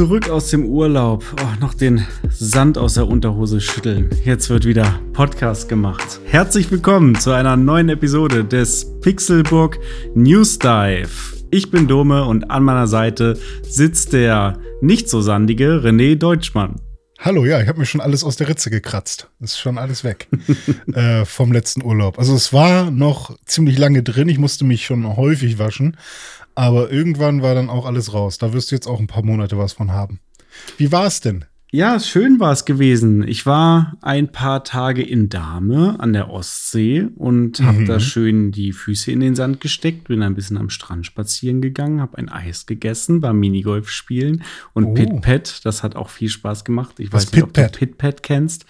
Zurück aus dem Urlaub. Oh, noch den Sand aus der Unterhose schütteln. Jetzt wird wieder Podcast gemacht. Herzlich willkommen zu einer neuen Episode des Pixelburg News Dive. Ich bin Dome und an meiner Seite sitzt der nicht so sandige René Deutschmann. Hallo, ja, ich habe mir schon alles aus der Ritze gekratzt. Ist schon alles weg äh, vom letzten Urlaub. Also es war noch ziemlich lange drin. Ich musste mich schon häufig waschen. Aber irgendwann war dann auch alles raus. Da wirst du jetzt auch ein paar Monate was von haben. Wie war es denn? Ja, schön war es gewesen. Ich war ein paar Tage in Dahme an der Ostsee und habe mhm. da schön die Füße in den Sand gesteckt, bin ein bisschen am Strand spazieren gegangen, habe ein Eis gegessen, beim Minigolf spielen und oh. Pit Pat. Das hat auch viel Spaß gemacht. Ich Was weiß nicht, ob du Pit Pat kennst.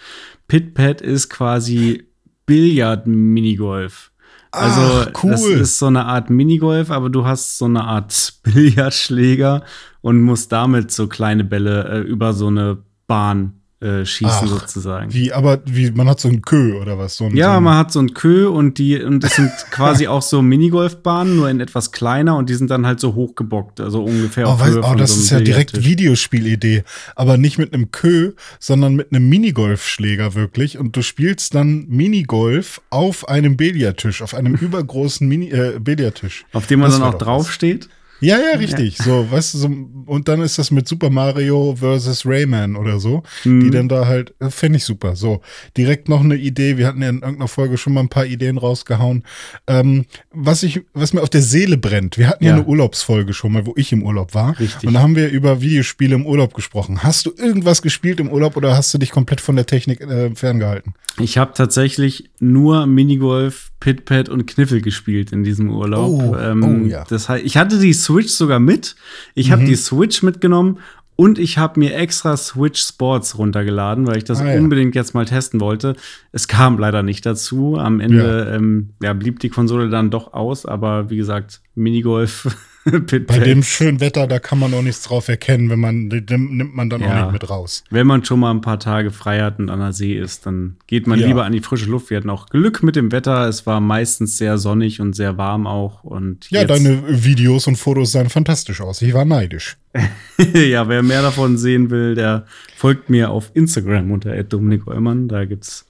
Pit Pat ist quasi Billard-Minigolf. Also Ach, cool. das ist so eine Art Minigolf, aber du hast so eine Art Billardschläger und musst damit so kleine Bälle äh, über so eine Bahn äh, schießen Ach, sozusagen. Wie, aber wie, man hat so ein Kö oder was? So ein, ja, so man hat so ein Kö und die, und das sind quasi auch so Minigolfbahnen, nur in etwas kleiner und die sind dann halt so hochgebockt, also ungefähr oh, auf Höhe oh, das so ist ja direkt Videospielidee, aber nicht mit einem Kö, sondern mit einem Minigolfschläger wirklich und du spielst dann Minigolf auf einem Billardtisch, auf einem übergroßen Mini äh, Billardtisch. Auf dem man das dann auch draufsteht? Ja, ja, richtig. Ja. So, weißt du, so, und dann ist das mit Super Mario versus Rayman oder so, mhm. die dann da halt, fände ich super. So, direkt noch eine Idee. Wir hatten ja in irgendeiner Folge schon mal ein paar Ideen rausgehauen. Ähm, was ich, was mir auf der Seele brennt. Wir hatten ja. ja eine Urlaubsfolge schon mal, wo ich im Urlaub war. Richtig. Und da haben wir über Videospiele im Urlaub gesprochen. Hast du irgendwas gespielt im Urlaub oder hast du dich komplett von der Technik äh, ferngehalten? Ich habe tatsächlich nur Minigolf, Pitpad und Kniffel gespielt in diesem Urlaub. Oh, ähm, oh ja. Das heißt, ich hatte die Switch sogar mit. Ich mhm. habe die Switch mitgenommen und ich habe mir extra Switch Sports runtergeladen, weil ich das ah, ja. unbedingt jetzt mal testen wollte. Es kam leider nicht dazu. Am Ende ja. Ähm, ja, blieb die Konsole dann doch aus, aber wie gesagt, Minigolf Bei dem schönen Wetter, da kann man auch nichts drauf erkennen, wenn man, den nimmt man dann ja. auch nicht mit raus. Wenn man schon mal ein paar Tage frei hat und an der See ist, dann geht man ja. lieber an die frische Luft. Wir hatten auch Glück mit dem Wetter. Es war meistens sehr sonnig und sehr warm auch. Und ja, deine Videos und Fotos sahen fantastisch aus. Ich war neidisch. ja, wer mehr davon sehen will, der folgt mir auf Instagram unter Dominik Eulmann. Da gibt's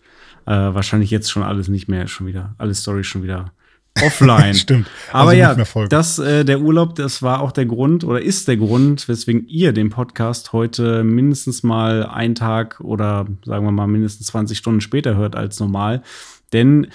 äh, wahrscheinlich jetzt schon alles nicht mehr, schon wieder, alle Stories schon wieder offline. Stimmt. Aber also ja, das, äh, der Urlaub, das war auch der Grund oder ist der Grund, weswegen ihr den Podcast heute mindestens mal einen Tag oder sagen wir mal mindestens 20 Stunden später hört als normal. Denn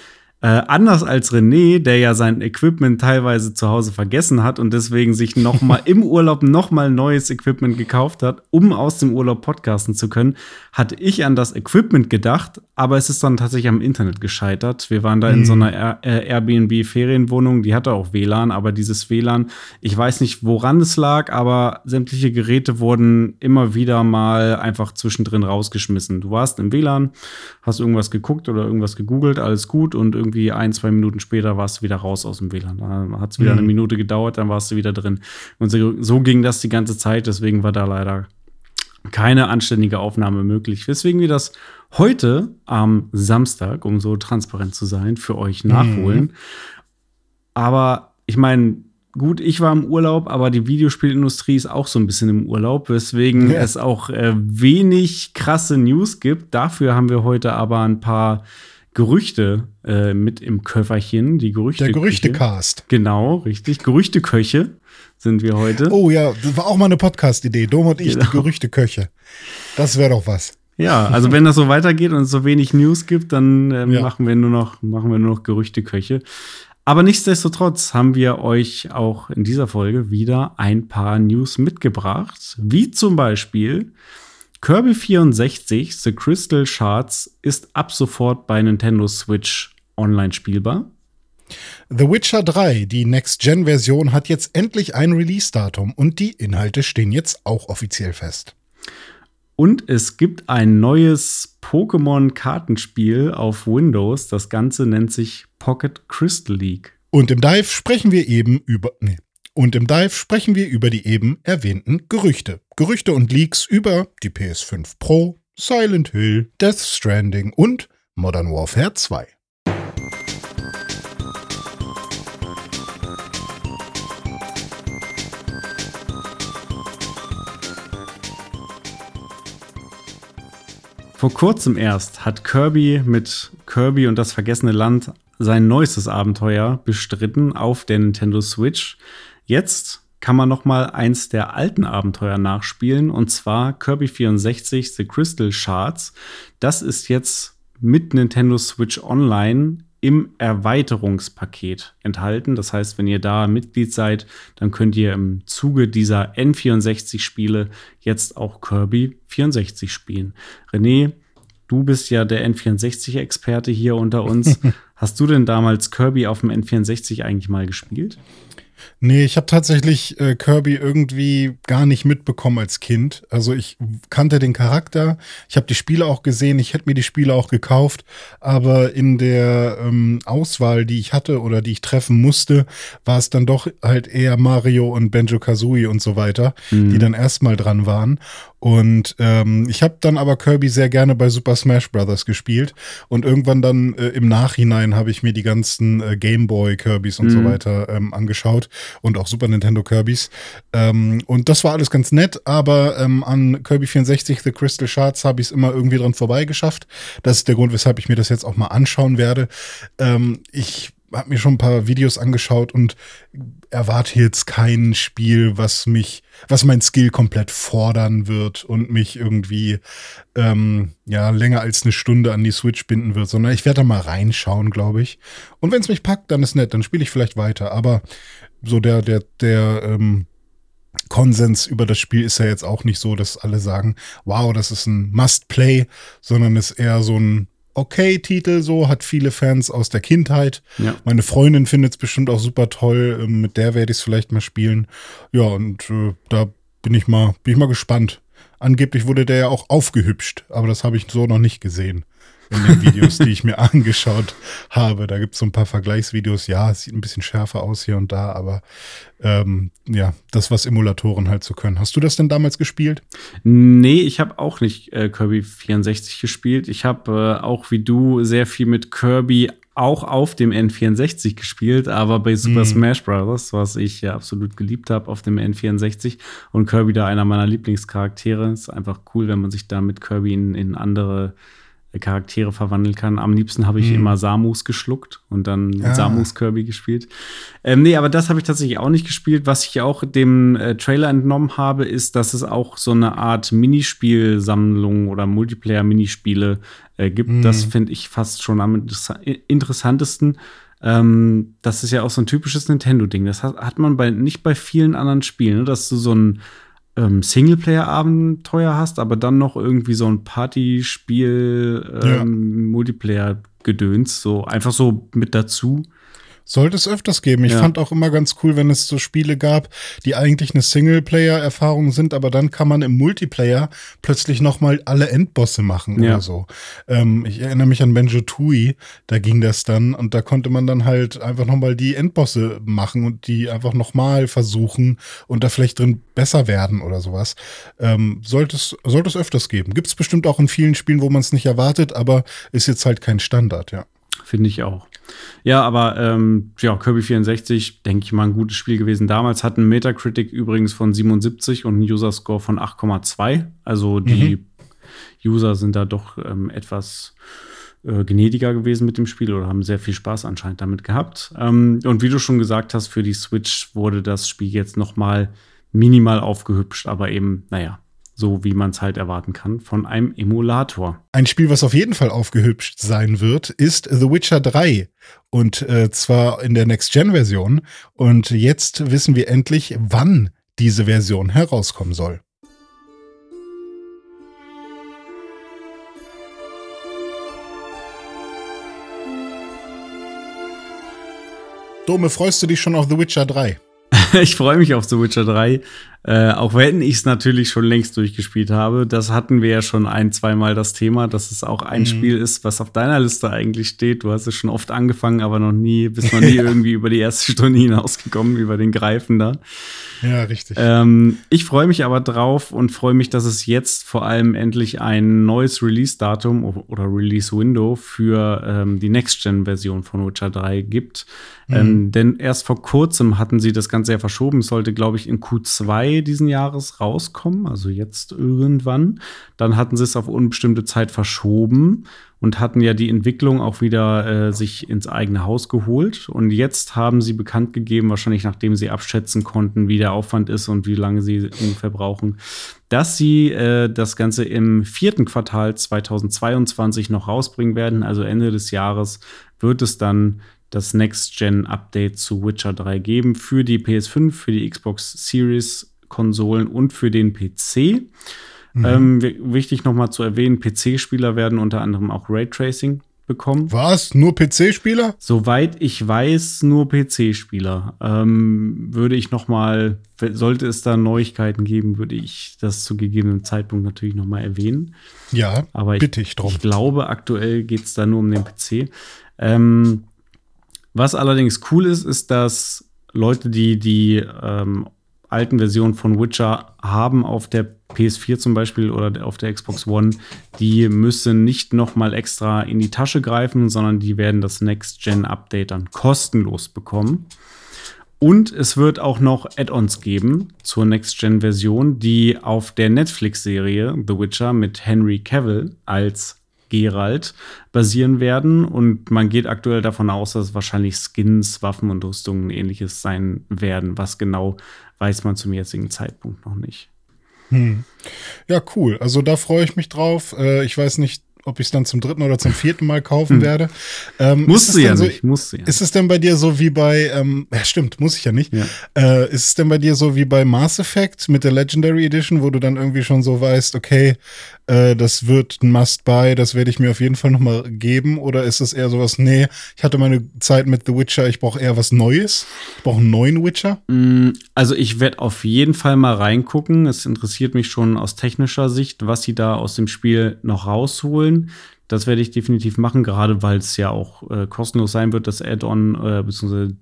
äh, anders als René, der ja sein Equipment teilweise zu Hause vergessen hat und deswegen sich noch mal im Urlaub noch mal neues Equipment gekauft hat, um aus dem Urlaub podcasten zu können, hatte ich an das Equipment gedacht, aber es ist dann tatsächlich am Internet gescheitert. Wir waren da mhm. in so einer äh, Airbnb-Ferienwohnung, die hatte auch WLAN, aber dieses WLAN, ich weiß nicht, woran es lag, aber sämtliche Geräte wurden immer wieder mal einfach zwischendrin rausgeschmissen. Du warst im WLAN, hast irgendwas geguckt oder irgendwas gegoogelt, alles gut und irgendwie ein, zwei Minuten später warst du wieder raus aus dem WLAN. Dann hat es wieder mhm. eine Minute gedauert, dann warst du wieder drin. Und so, so ging das die ganze Zeit, deswegen war da leider keine anständige Aufnahme möglich. Weswegen wir das heute am Samstag, um so transparent zu sein, für euch nachholen. Mhm. Aber ich meine, gut, ich war im Urlaub, aber die Videospielindustrie ist auch so ein bisschen im Urlaub, weswegen ja. es auch äh, wenig krasse News gibt. Dafür haben wir heute aber ein paar Gerüchte äh, mit im Köfferchen. Die Gerüchte. Der Gerüchtecast. Genau, richtig. Gerüchteköche sind wir heute. Oh ja, das war auch mal eine Podcast-Idee. Dom und ich, genau. die Gerüchteköche. Das wäre doch was. Ja, also wenn das so weitergeht und es so wenig News gibt, dann ähm, ja. machen wir nur noch, machen wir nur noch Gerüchteköche. Aber nichtsdestotrotz haben wir euch auch in dieser Folge wieder ein paar News mitgebracht, wie zum Beispiel Kirby 64 The Crystal Shards ist ab sofort bei Nintendo Switch online spielbar. The Witcher 3, die Next-Gen-Version, hat jetzt endlich ein Release-Datum und die Inhalte stehen jetzt auch offiziell fest. Und es gibt ein neues Pokémon-Kartenspiel auf Windows. Das Ganze nennt sich Pocket Crystal League. Und im Dive sprechen wir eben über. Nee. Und im Dive sprechen wir über die eben erwähnten Gerüchte. Gerüchte und Leaks über die PS5 Pro, Silent Hill, Death Stranding und Modern Warfare 2. Vor kurzem erst hat Kirby mit Kirby und das vergessene Land sein neuestes Abenteuer bestritten auf der Nintendo Switch. Jetzt kann man noch mal eins der alten Abenteuer nachspielen und zwar Kirby 64 The Crystal Shards. Das ist jetzt mit Nintendo Switch Online im Erweiterungspaket enthalten. Das heißt, wenn ihr da Mitglied seid, dann könnt ihr im Zuge dieser N64-Spiele jetzt auch Kirby 64 spielen. René, du bist ja der N64-Experte hier unter uns. Hast du denn damals Kirby auf dem N64 eigentlich mal gespielt? Nee, ich habe tatsächlich äh, Kirby irgendwie gar nicht mitbekommen als Kind. Also ich kannte den Charakter, ich habe die Spiele auch gesehen, ich hätte mir die Spiele auch gekauft, aber in der ähm, Auswahl, die ich hatte oder die ich treffen musste, war es dann doch halt eher Mario und Benjo Kazooie und so weiter, mhm. die dann erstmal dran waren. Und ähm, ich habe dann aber Kirby sehr gerne bei Super Smash Bros. gespielt. Und irgendwann dann äh, im Nachhinein habe ich mir die ganzen äh, Game Boy Kirbys und mhm. so weiter ähm, angeschaut und auch Super Nintendo Kirbys. Ähm, und das war alles ganz nett, aber ähm, an Kirby 64 The Crystal Shards habe ich es immer irgendwie dran vorbeigeschafft. Das ist der Grund, weshalb ich mir das jetzt auch mal anschauen werde. Ähm, ich habe mir schon ein paar Videos angeschaut und erwarte jetzt kein Spiel, was mich, was mein Skill komplett fordern wird und mich irgendwie ähm, ja länger als eine Stunde an die Switch binden wird, sondern ich werde da mal reinschauen, glaube ich. Und wenn es mich packt, dann ist nett, dann spiele ich vielleicht weiter. Aber so der der der ähm, Konsens über das Spiel ist ja jetzt auch nicht so, dass alle sagen, wow, das ist ein Must-Play, sondern ist eher so ein okay Titel, so, hat viele Fans aus der Kindheit. Ja. Meine Freundin findet es bestimmt auch super toll. Ähm, mit der werde ich es vielleicht mal spielen. Ja, und äh, da bin ich mal, bin ich mal gespannt. Angeblich wurde der ja auch aufgehübscht, aber das habe ich so noch nicht gesehen in den Videos, die ich mir angeschaut habe. Da gibt es so ein paar Vergleichsvideos. Ja, es sieht ein bisschen schärfer aus hier und da, aber ähm, ja, das, was Emulatoren halt so können. Hast du das denn damals gespielt? Nee, ich habe auch nicht äh, Kirby 64 gespielt. Ich habe äh, auch wie du sehr viel mit Kirby auch auf dem N64 gespielt, aber bei Super mm. Smash Bros., was ich ja absolut geliebt habe auf dem N64 und Kirby da einer meiner Lieblingscharaktere. Ist einfach cool, wenn man sich da mit Kirby in, in andere Charaktere verwandeln kann. Am liebsten habe ich hm. immer Samus geschluckt und dann ah. Samus Kirby gespielt. Ähm, nee, aber das habe ich tatsächlich auch nicht gespielt. Was ich auch dem äh, Trailer entnommen habe, ist, dass es auch so eine Art Minispielsammlung oder Multiplayer-Minispiele äh, gibt. Hm. Das finde ich fast schon am interessantesten. Ähm, das ist ja auch so ein typisches Nintendo-Ding. Das hat, hat man bei, nicht bei vielen anderen Spielen, ne? dass du so ein ähm, Singleplayer-Abenteuer hast, aber dann noch irgendwie so ein Partyspiel, ähm, ja. Multiplayer-Gedöns, so einfach so mit dazu. Sollte es öfters geben. Ich ja. fand auch immer ganz cool, wenn es so Spiele gab, die eigentlich eine Singleplayer-Erfahrung sind, aber dann kann man im Multiplayer plötzlich noch mal alle Endbosse machen ja. oder so. Ähm, ich erinnere mich an Benjo Tui, da ging das dann und da konnte man dann halt einfach noch mal die Endbosse machen und die einfach noch mal versuchen und da vielleicht drin besser werden oder sowas. Ähm, sollte, es, sollte es öfters geben. Gibt es bestimmt auch in vielen Spielen, wo man es nicht erwartet, aber ist jetzt halt kein Standard, ja. Finde ich auch. Ja, aber ähm, ja, Kirby 64, denke ich mal, ein gutes Spiel gewesen. Damals hat ein Metacritic übrigens von 77 und einen User-Score von 8,2. Also die mhm. User sind da doch ähm, etwas äh, gnädiger gewesen mit dem Spiel oder haben sehr viel Spaß anscheinend damit gehabt. Ähm, und wie du schon gesagt hast, für die Switch wurde das Spiel jetzt noch mal minimal aufgehübscht, aber eben, naja, so wie man es halt erwarten kann von einem Emulator. Ein Spiel, was auf jeden Fall aufgehübscht sein wird, ist The Witcher 3. Und äh, zwar in der Next-Gen-Version. Und jetzt wissen wir endlich, wann diese Version herauskommen soll. Dome, freust du dich schon auf The Witcher 3? ich freue mich auf The Witcher 3. Äh, auch wenn ich es natürlich schon längst durchgespielt habe. Das hatten wir ja schon ein, zweimal das Thema, dass es auch ein mhm. Spiel ist, was auf deiner Liste eigentlich steht. Du hast es schon oft angefangen, aber noch nie, bist noch nie irgendwie über die erste Stunde hinausgekommen, über den Greifen da. Ja, richtig. Ähm, ich freue mich aber drauf und freue mich, dass es jetzt vor allem endlich ein neues Release-Datum oder Release-Window für ähm, die Next-Gen-Version von Witcher 3 gibt. Mhm. Ähm, denn erst vor kurzem hatten sie das Ganze ja verschoben. Es sollte, glaube ich, in Q2 diesen Jahres rauskommen, also jetzt irgendwann. Dann hatten sie es auf unbestimmte Zeit verschoben und hatten ja die Entwicklung auch wieder äh, sich ins eigene Haus geholt. Und jetzt haben sie bekannt gegeben, wahrscheinlich nachdem sie abschätzen konnten, wie der Aufwand ist und wie lange sie ungefähr brauchen, dass sie äh, das Ganze im vierten Quartal 2022 noch rausbringen werden. Also Ende des Jahres wird es dann das Next-Gen-Update zu Witcher 3 geben für die PS5, für die Xbox Series-Konsolen und für den PC. Mhm. Ähm, wichtig nochmal zu erwähnen, PC-Spieler werden unter anderem auch Raytracing bekommen. Was? Nur PC-Spieler? Soweit ich weiß, nur PC-Spieler. Ähm, würde ich noch mal, sollte es da Neuigkeiten geben, würde ich das zu gegebenem Zeitpunkt natürlich noch mal erwähnen. Ja, aber ich, bitte ich drum. Ich glaube, aktuell geht es da nur um den PC. Ähm, was allerdings cool ist, ist, dass Leute, die die ähm, alten Versionen von Witcher haben auf der PS4 zum Beispiel oder auf der Xbox One, die müssen nicht noch mal extra in die Tasche greifen, sondern die werden das Next-Gen-Update dann kostenlos bekommen. Und es wird auch noch Add-ons geben zur Next-Gen-Version, die auf der Netflix-Serie The Witcher mit Henry Cavill als Geralt basieren werden. Und man geht aktuell davon aus, dass es wahrscheinlich Skins, Waffen und Rüstungen ähnliches sein werden. Was genau, weiß man zum jetzigen Zeitpunkt noch nicht. Hm. Ja, cool. Also da freue ich mich drauf. Äh, ich weiß nicht, ob ich es dann zum dritten oder zum vierten Mal kaufen hm. werde. Ähm, musst du ja so, nicht, musst du ja. Ist es denn bei dir so wie bei, ähm, ja stimmt, muss ich ja nicht. Ja. Äh, ist es denn bei dir so wie bei Mass Effect mit der Legendary Edition, wo du dann irgendwie schon so weißt, okay, äh, das wird ein Must-Buy, das werde ich mir auf jeden Fall nochmal geben? Oder ist es eher sowas, nee, ich hatte meine Zeit mit The Witcher, ich brauche eher was Neues? Ich brauche einen neuen Witcher? Mm, also ich werde auf jeden Fall mal reingucken. Es interessiert mich schon aus technischer Sicht, was sie da aus dem Spiel noch rausholen. Das werde ich definitiv machen, gerade weil es ja auch äh, kostenlos sein wird, das Add-on, äh, beziehungsweise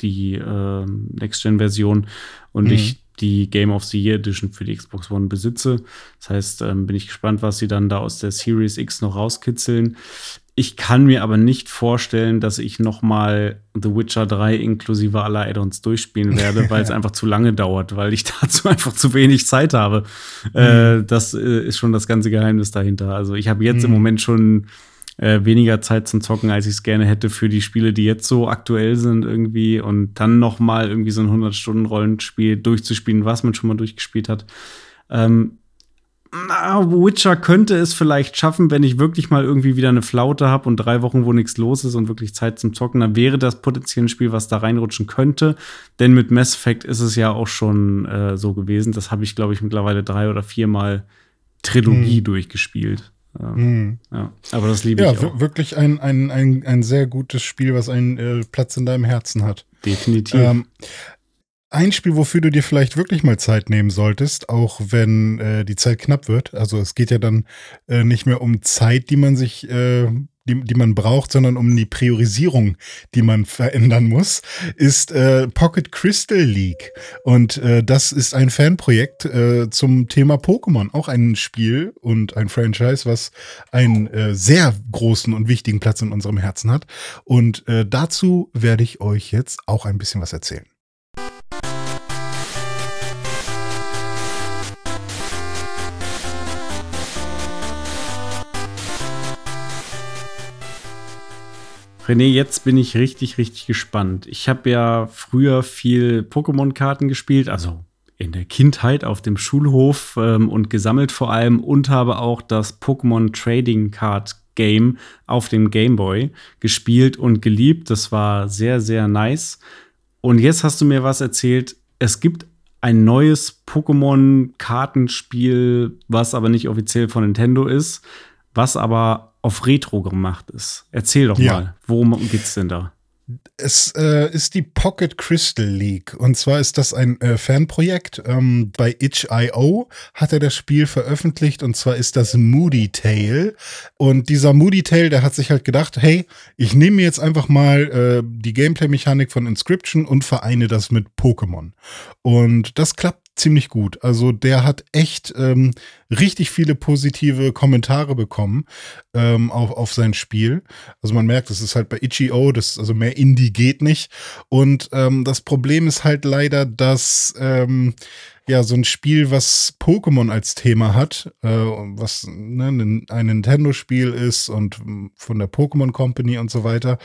die äh, Next-Gen-Version. Und mhm. ich die Game of the Year Edition für die Xbox One besitze. Das heißt, ähm, bin ich gespannt, was sie dann da aus der Series X noch rauskitzeln. Ich kann mir aber nicht vorstellen, dass ich noch mal The Witcher 3 inklusive aller Add-ons durchspielen werde, weil es einfach zu lange dauert, weil ich dazu einfach zu wenig Zeit habe. Mhm. Äh, das äh, ist schon das ganze Geheimnis dahinter. Also ich habe jetzt mhm. im Moment schon äh, weniger Zeit zum Zocken, als ich es gerne hätte für die Spiele, die jetzt so aktuell sind irgendwie und dann noch mal irgendwie so ein 100-Stunden-Rollenspiel durchzuspielen, was man schon mal durchgespielt hat. Ähm, na, Witcher könnte es vielleicht schaffen, wenn ich wirklich mal irgendwie wieder eine Flaute habe und drei Wochen, wo nichts los ist und wirklich Zeit zum Zocken, dann wäre das potenziell ein Spiel, was da reinrutschen könnte. Denn mit Mass Effect ist es ja auch schon äh, so gewesen. Das habe ich, glaube ich, mittlerweile drei oder viermal Trilogie hm. durchgespielt. Mhm. Ja, aber das liebe ja, ich auch. wirklich ein, ein, ein, ein sehr gutes Spiel, was einen äh, Platz in deinem Herzen hat. Definitiv. Ähm, ein Spiel, wofür du dir vielleicht wirklich mal Zeit nehmen solltest, auch wenn äh, die Zeit knapp wird. Also es geht ja dann äh, nicht mehr um Zeit, die man sich äh, die, die man braucht, sondern um die Priorisierung, die man verändern muss, ist äh, Pocket Crystal League. Und äh, das ist ein Fanprojekt äh, zum Thema Pokémon. Auch ein Spiel und ein Franchise, was einen äh, sehr großen und wichtigen Platz in unserem Herzen hat. Und äh, dazu werde ich euch jetzt auch ein bisschen was erzählen. René, jetzt bin ich richtig, richtig gespannt. Ich habe ja früher viel Pokémon-Karten gespielt, also in der Kindheit auf dem Schulhof ähm, und gesammelt vor allem und habe auch das Pokémon Trading Card Game auf dem Game Boy gespielt und geliebt. Das war sehr, sehr nice. Und jetzt hast du mir was erzählt. Es gibt ein neues Pokémon-Kartenspiel, was aber nicht offiziell von Nintendo ist, was aber auf Retro gemacht ist. Erzähl doch ja. mal, worum geht's denn da? Es äh, ist die Pocket Crystal League. Und zwar ist das ein äh, Fanprojekt. Ähm, bei itch.io hat er das Spiel veröffentlicht. Und zwar ist das Moody Tale. Und dieser Moody Tale, der hat sich halt gedacht, hey, ich nehme mir jetzt einfach mal äh, die Gameplay-Mechanik von Inscription und vereine das mit Pokémon. Und das klappt ziemlich gut. Also der hat echt ähm, richtig viele positive Kommentare bekommen ähm, auf, auf sein Spiel. Also man merkt, es ist halt bei Itch.io, das also mehr Indie geht nicht. Und ähm, das Problem ist halt leider, dass ähm, ja so ein Spiel, was Pokémon als Thema hat, äh, was ne, ein Nintendo-Spiel ist und von der Pokémon Company und so weiter,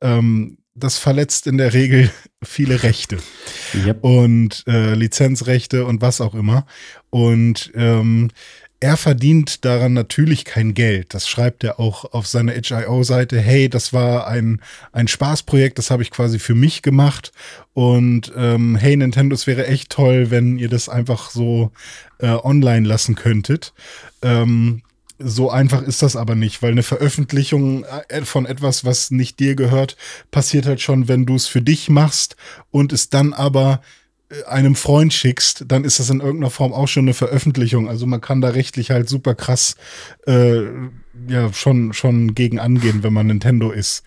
ähm, das verletzt in der Regel viele Rechte yep. und äh, Lizenzrechte und was auch immer. Und ähm, er verdient daran natürlich kein Geld. Das schreibt er auch auf seiner HIO-Seite. Hey, das war ein, ein Spaßprojekt, das habe ich quasi für mich gemacht. Und ähm, hey, Nintendo, es wäre echt toll, wenn ihr das einfach so äh, online lassen könntet. Ähm, so einfach ist das aber nicht, weil eine Veröffentlichung äh, von etwas, was nicht dir gehört, passiert halt schon, wenn du es für dich machst und es dann aber äh, einem Freund schickst, dann ist das in irgendeiner Form auch schon eine Veröffentlichung. Also man kann da rechtlich halt super krass äh, ja schon, schon gegen angehen, wenn man Nintendo ist.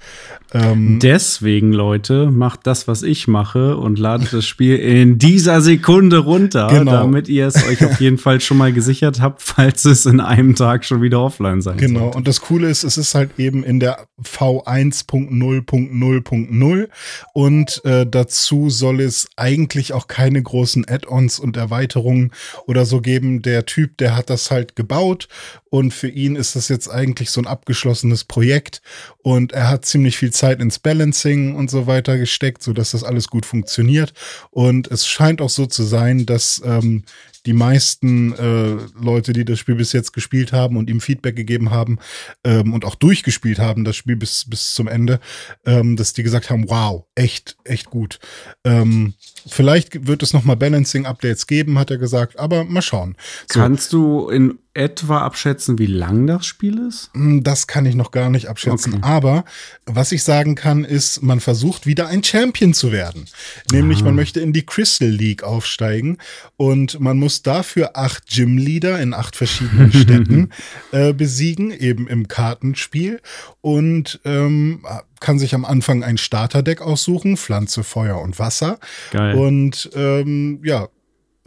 Ähm Deswegen, Leute, macht das, was ich mache und ladet das Spiel in dieser Sekunde runter, genau. damit ihr es euch auf jeden Fall schon mal gesichert habt, falls es in einem Tag schon wieder offline sein Genau, sollte. und das Coole ist, es ist halt eben in der V1.0.0.0 und äh, dazu soll es eigentlich auch keine großen Add-ons und Erweiterungen oder so geben. Der Typ, der hat das halt gebaut und für ihn ist das jetzt eigentlich so ein abgeschlossenes Projekt. Und er hat ziemlich viel Zeit ins Balancing und so weiter gesteckt, sodass das alles gut funktioniert. Und es scheint auch so zu sein, dass ähm, die meisten äh, Leute, die das Spiel bis jetzt gespielt haben und ihm Feedback gegeben haben ähm, und auch durchgespielt haben, das Spiel bis, bis zum Ende, ähm, dass die gesagt haben, wow, echt, echt gut. Ähm, vielleicht wird es nochmal Balancing-Updates geben, hat er gesagt, aber mal schauen. So. Kannst du in etwa abschätzen, wie lang das Spiel ist? Hm, das kann ich noch gar nicht abschätzen. Okay. Aber was ich sagen kann, ist, man versucht wieder ein Champion zu werden. Nämlich, ah. man möchte in die Crystal League aufsteigen und man muss dafür acht Gym-Leader in acht verschiedenen Städten äh, besiegen, eben im Kartenspiel. Und ähm, kann sich am Anfang ein Starterdeck aussuchen, Pflanze, Feuer und Wasser. Geil. Und ähm, ja,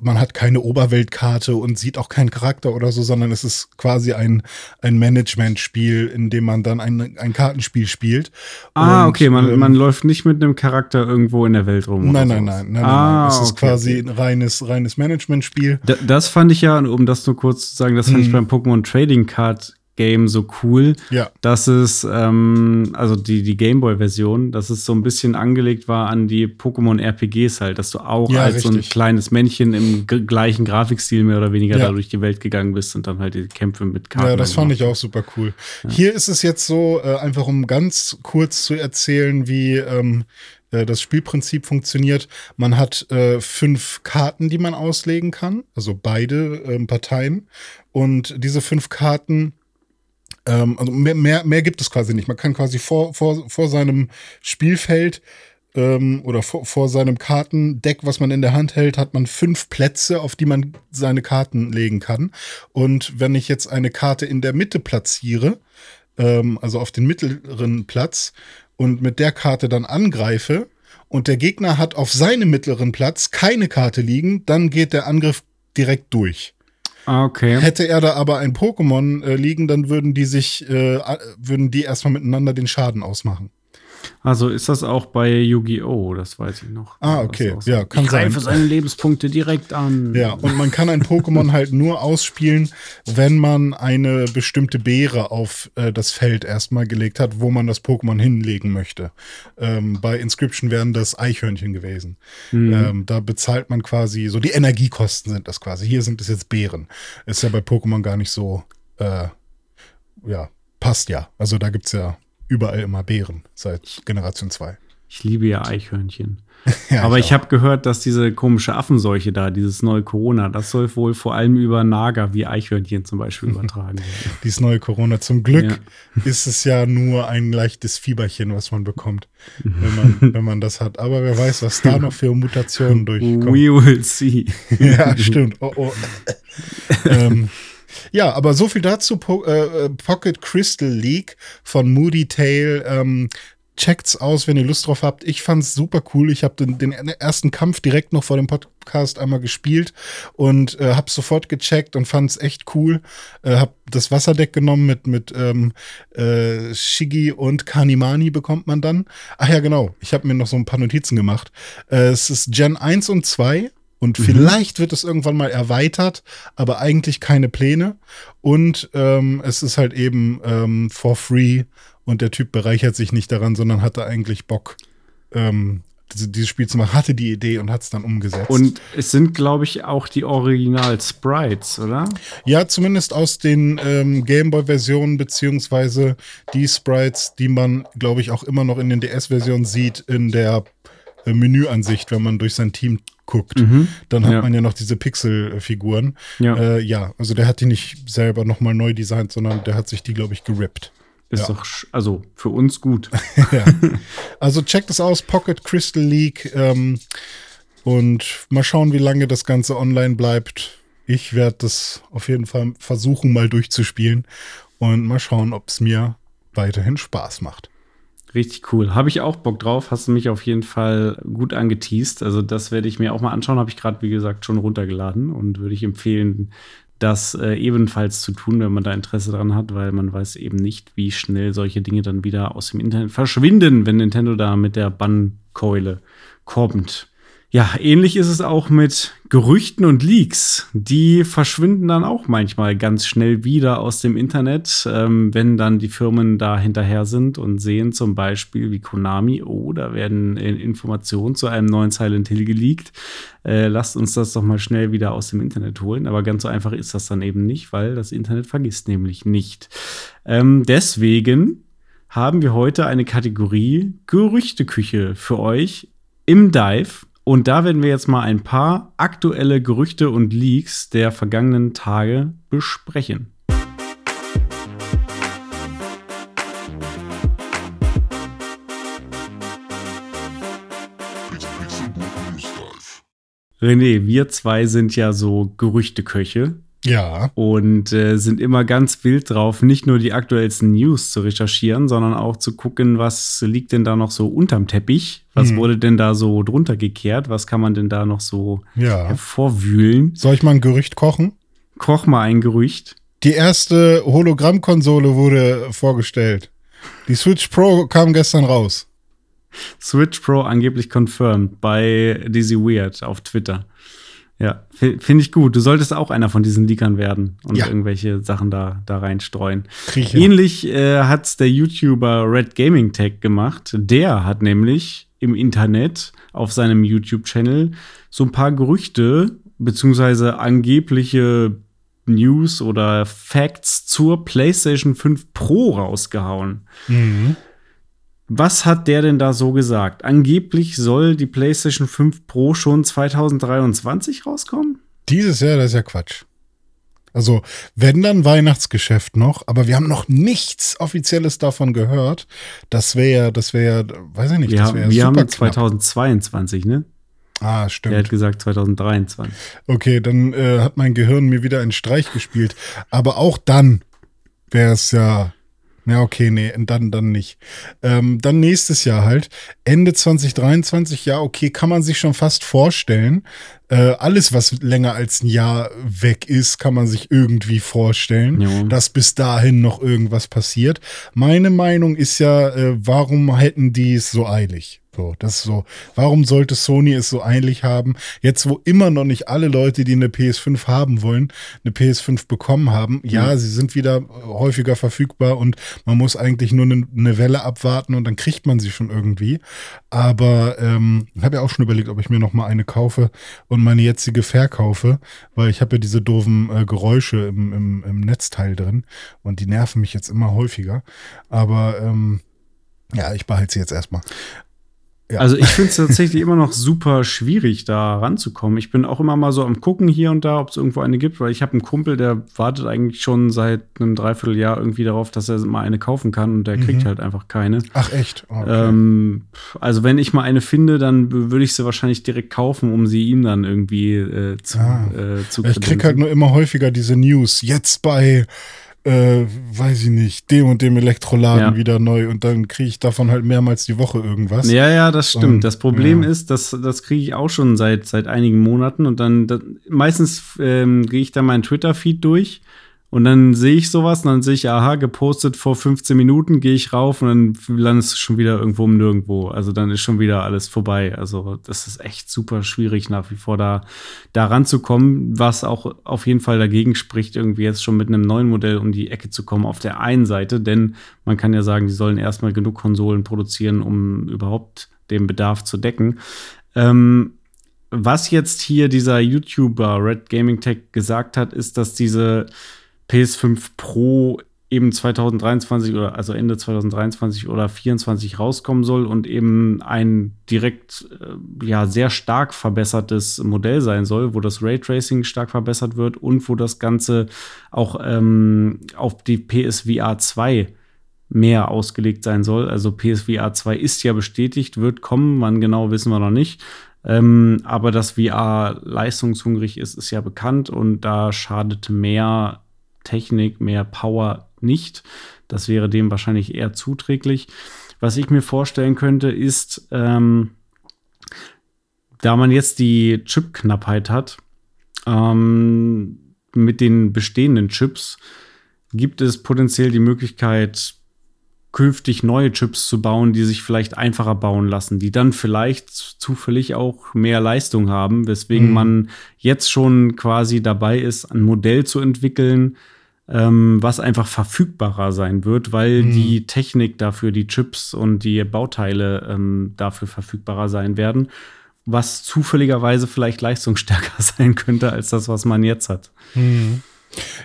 man hat keine Oberweltkarte und sieht auch keinen Charakter oder so, sondern es ist quasi ein, ein Management-Spiel, in dem man dann ein, ein Kartenspiel spielt. Ah, und, okay, man, ähm, man läuft nicht mit einem Charakter irgendwo in der Welt rum. Nein, nein, nein, nein, ah, nein, Es ist okay, quasi okay. ein reines, reines Management-Spiel. das fand ich ja, um das nur kurz zu sagen, das fand hm. ich beim Pokémon Trading Card Game so cool, ja. dass es, ähm, also die, die Gameboy-Version, dass es so ein bisschen angelegt war an die Pokémon-RPGs halt, dass du auch ja, als richtig. so ein kleines Männchen im gleichen Grafikstil mehr oder weniger ja. da durch die Welt gegangen bist und dann halt die Kämpfe mit Karten. Ja, das fand ich auch super cool. Hier ist es jetzt so, äh, einfach um ganz kurz zu erzählen, wie ähm, äh, das Spielprinzip funktioniert. Man hat äh, fünf Karten, die man auslegen kann, also beide äh, Parteien. Und diese fünf Karten ähm, also mehr, mehr, mehr gibt es quasi nicht. Man kann quasi vor, vor, vor seinem Spielfeld ähm, oder vor, vor seinem Kartendeck, was man in der Hand hält, hat man fünf Plätze, auf die man seine Karten legen kann. Und wenn ich jetzt eine Karte in der Mitte platziere, ähm, also auf den mittleren Platz, und mit der Karte dann angreife, und der Gegner hat auf seinem mittleren Platz keine Karte liegen, dann geht der Angriff direkt durch. Ah, okay. Hätte er da aber ein Pokémon äh, liegen, dann würden die sich, äh, würden die erstmal miteinander den Schaden ausmachen. Also ist das auch bei Yu-Gi-Oh!, das weiß ich noch. Ah, okay. Ja, kann ich sein. seine Lebenspunkte direkt an. Ja, und man kann ein Pokémon halt nur ausspielen, wenn man eine bestimmte Beere auf äh, das Feld erstmal gelegt hat, wo man das Pokémon hinlegen möchte. Ähm, bei Inscription wären das Eichhörnchen gewesen. Mhm. Ähm, da bezahlt man quasi, so die Energiekosten sind das quasi. Hier sind es jetzt Beeren. Ist ja bei Pokémon gar nicht so, äh, ja, passt ja. Also da gibt es ja überall immer Bären seit Generation 2. Ich liebe ja Eichhörnchen. Ja, Aber ich, auch. habe gehört, dass diese komische Affenseuche da, dieses neue Corona, das soll wohl vor allem über Nager wie Eichhörnchen zum Beispiel übertragen werden. Dieses neue Corona. Zum Glück Ja. ist es ja nur ein leichtes Fieberchen, was man bekommt, Mhm. wenn man, wenn man das hat. Aber wer weiß, was da noch für Mutationen durchkommen. We will see. Ja, stimmt. Oh, oh. ähm, ja, aber so viel dazu. Po äh, äh, Pocket Crystal League von Moody Tail. Ähm, checkt's aus, wenn ihr Lust drauf habt. Ich fand's super cool. Ich habe den, den ersten Kampf direkt noch vor dem Podcast einmal gespielt und äh, habe sofort gecheckt und fand's echt cool. Äh, hab das Wasserdeck genommen mit mit ähm, äh, Shigi und Kanimani bekommt man dann. Ach ja, genau. Ich habe mir noch so ein paar Notizen gemacht. Äh, es ist Gen 1 und 2 und vielleicht wird es irgendwann mal erweitert, aber eigentlich keine Pläne. Und ähm, es ist halt eben ähm, for free und der Typ bereichert sich nicht daran, sondern hatte eigentlich Bock, ähm, diese- dieses Spiel zu machen, hatte die Idee und hat es dann umgesetzt. Und es sind, glaube ich, auch die Original-Sprites, oder? ja, zumindest aus den ähm, Gameboy-Versionen, beziehungsweise die Sprites, die man, glaube ich, auch immer noch in den DS-Versionen sieht, in der äh, Menüansicht, wenn man durch sein Team guckt. Dann hat Ja. man ja noch diese Pixel-Figuren. Ja. Äh, ja, also der hat die nicht selber nochmal neu designt, sondern der hat sich die, glaube ich, gerippt. Ist Ja. doch, also für uns gut. ja. Also checkt es aus, Pocket Crystal League. Ähm, und mal schauen, wie lange das Ganze online bleibt. Ich werde das auf jeden Fall versuchen, mal durchzuspielen. Und mal schauen, ob es mir weiterhin Spaß macht. Richtig cool. Habe ich auch Bock drauf. Hast du mich auf jeden Fall gut angeteased. Also, das werde ich mir auch mal anschauen. Habe ich gerade, wie gesagt, schon runtergeladen und würde ich empfehlen, das äh, ebenfalls zu tun, wenn man da Interesse dran hat, weil man weiß eben nicht, wie schnell solche Dinge dann wieder aus dem Internet verschwinden, wenn Nintendo da mit der Bannkeule kommt. Ja, ähnlich ist es auch mit Gerüchten und Leaks. Die verschwinden dann auch manchmal ganz schnell wieder aus dem Internet, ähm, wenn dann die Firmen da hinterher sind und sehen zum Beispiel wie Konami, oh, da werden äh, Informationen zu einem neuen Silent Hill geleakt. Äh, lasst uns das doch mal schnell wieder aus dem Internet holen. Aber ganz so einfach ist das dann eben nicht, weil das Internet vergisst nämlich nicht. Ähm, deswegen haben wir heute eine Kategorie Gerüchteküche für euch im Dive. Und da werden wir jetzt mal ein paar aktuelle Gerüchte und Leaks der vergangenen Tage besprechen. René, wir zwei sind ja so Gerüchteköche Ja. und äh, sind immer ganz wild drauf, nicht nur die aktuellsten News zu recherchieren, sondern auch zu gucken, was liegt denn da noch so unterm Teppich? Was Mhm. wurde denn da so drunter gekehrt? Was kann man denn da noch so Ja. hervorwühlen? Soll ich mal ein Gerücht kochen? Koch mal ein Gerücht. Die erste Hologrammkonsole wurde vorgestellt. Die Switch Pro kam gestern raus. Switch Pro angeblich confirmed bei Dizzy Weird auf Twitter. Ja, fi- finde ich gut. Du solltest auch einer von diesen Leakern werden und Ja. irgendwelche Sachen da, da reinstreuen. Ja. Ähnlich äh, hat es der YouTuber Red Gaming Tech gemacht. Der hat nämlich im Internet auf seinem YouTube-Channel so ein paar Gerüchte beziehungsweise angebliche News oder Facts zur PlayStation 5 Pro rausgehauen. Mhm. Was hat der denn da so gesagt? Angeblich soll die PlayStation 5 Pro schon 2023 rauskommen? Dieses Jahr, das ist ja Quatsch. Also, wenn dann Weihnachtsgeschäft noch, aber wir haben noch nichts Offizielles davon gehört. Das wäre, das wäre, weiß ich nicht, Wir, das haben, wäre wir super haben knapp. 2022, ne? Ah, stimmt. hat gesagt 2023. Okay, dann äh, hat mein Gehirn mir wieder einen Streich gespielt. Aber auch dann wäre es ja. Ja, okay, nee, dann, dann nicht. Ähm, dann nächstes Jahr halt. Ende 2023, ja, okay, kann man sich schon fast vorstellen. Äh, alles, was länger als ein Jahr weg ist, kann man sich irgendwie vorstellen, Ja. dass bis dahin noch irgendwas passiert. Meine Meinung ist ja, äh, warum hätten die es so eilig? So, das ist so. Warum sollte Sony es so eilig haben? Jetzt, wo immer noch nicht alle Leute, die eine PS5 haben wollen, eine PS5 bekommen haben. Ja, sie sind wieder äh, häufiger verfügbar und man muss eigentlich nur eine, eine Welle abwarten und dann kriegt man sie schon irgendwie. Aber ähm, ich habe ja auch schon überlegt, ob ich mir noch mal eine kaufe und meine jetzige verkaufe, weil ich habe ja diese doofen äh, Geräusche im, im, im Netzteil drin und die nerven mich jetzt immer häufiger. Aber ähm, ja, ich behalte sie jetzt erstmal. Ja. Also ich finde es tatsächlich immer noch super schwierig, da ranzukommen. Ich bin auch immer mal so am gucken hier und da, ob es irgendwo eine gibt, weil ich habe einen Kumpel, der wartet eigentlich schon seit einem Dreivierteljahr irgendwie darauf, dass er mal eine kaufen kann und der Mhm. kriegt halt einfach keine. Ach echt? Okay. Ähm, also wenn ich mal eine finde, dann würde ich sie wahrscheinlich direkt kaufen, um sie ihm dann irgendwie äh, zu, Ah. äh, zu ich krieg halt nur immer häufiger diese News. Jetzt bei, äh, weiß ich nicht, dem und dem Elektroladen Ja. wieder neu und dann kriege ich davon halt mehrmals die Woche irgendwas. Ja, ja, das stimmt. Und, das Problem ja. ist, dass das kriege ich auch schon seit seit einigen Monaten und dann, dann meistens ähm, gehe ich da meinen Twitter-Feed durch und dann sehe ich sowas und dann sehe ich, aha, gepostet vor 15 Minuten, gehe ich rauf und dann landest du schon wieder irgendwo um nirgendwo. Also dann ist schon wieder alles vorbei. Also das ist echt super schwierig nach wie vor da, da ranzukommen, was auch auf jeden Fall dagegen spricht, irgendwie jetzt schon mit einem neuen Modell um die Ecke zu kommen auf der einen Seite, denn man kann ja sagen, die sollen erstmal genug Konsolen produzieren, um überhaupt den Bedarf zu decken. Ähm, was jetzt hier dieser YouTuber Red Gaming Tech gesagt hat, ist, dass diese PS5 Pro eben 2023 oder also Ende 2023 oder 2024 rauskommen soll und eben ein direkt äh, ja sehr stark verbessertes Modell sein soll, wo das Raytracing stark verbessert wird und wo das Ganze auch ähm, auf die PSVR 2 mehr ausgelegt sein soll. Also PSVR 2 ist ja bestätigt, wird kommen, wann genau wissen wir noch nicht. Ähm, aber dass VR leistungshungrig ist, ist ja bekannt und da schadet mehr Technik, mehr Power nicht. Das wäre dem wahrscheinlich eher zuträglich. Was ich mir vorstellen könnte, ist, ähm, da man jetzt die Chipknappheit hat, ähm, mit den bestehenden Chips, gibt es potenziell die Möglichkeit, künftig neue Chips zu bauen, die sich vielleicht einfacher bauen lassen, die dann vielleicht zufällig auch mehr Leistung haben, weswegen Mhm. man jetzt schon quasi dabei ist, ein Modell zu entwickeln, ähm, was einfach verfügbarer sein wird, weil Mhm. die Technik dafür, die Chips und die Bauteile ähm, dafür verfügbarer sein werden, was zufälligerweise vielleicht leistungsstärker sein könnte als das, was man jetzt hat. Mhm.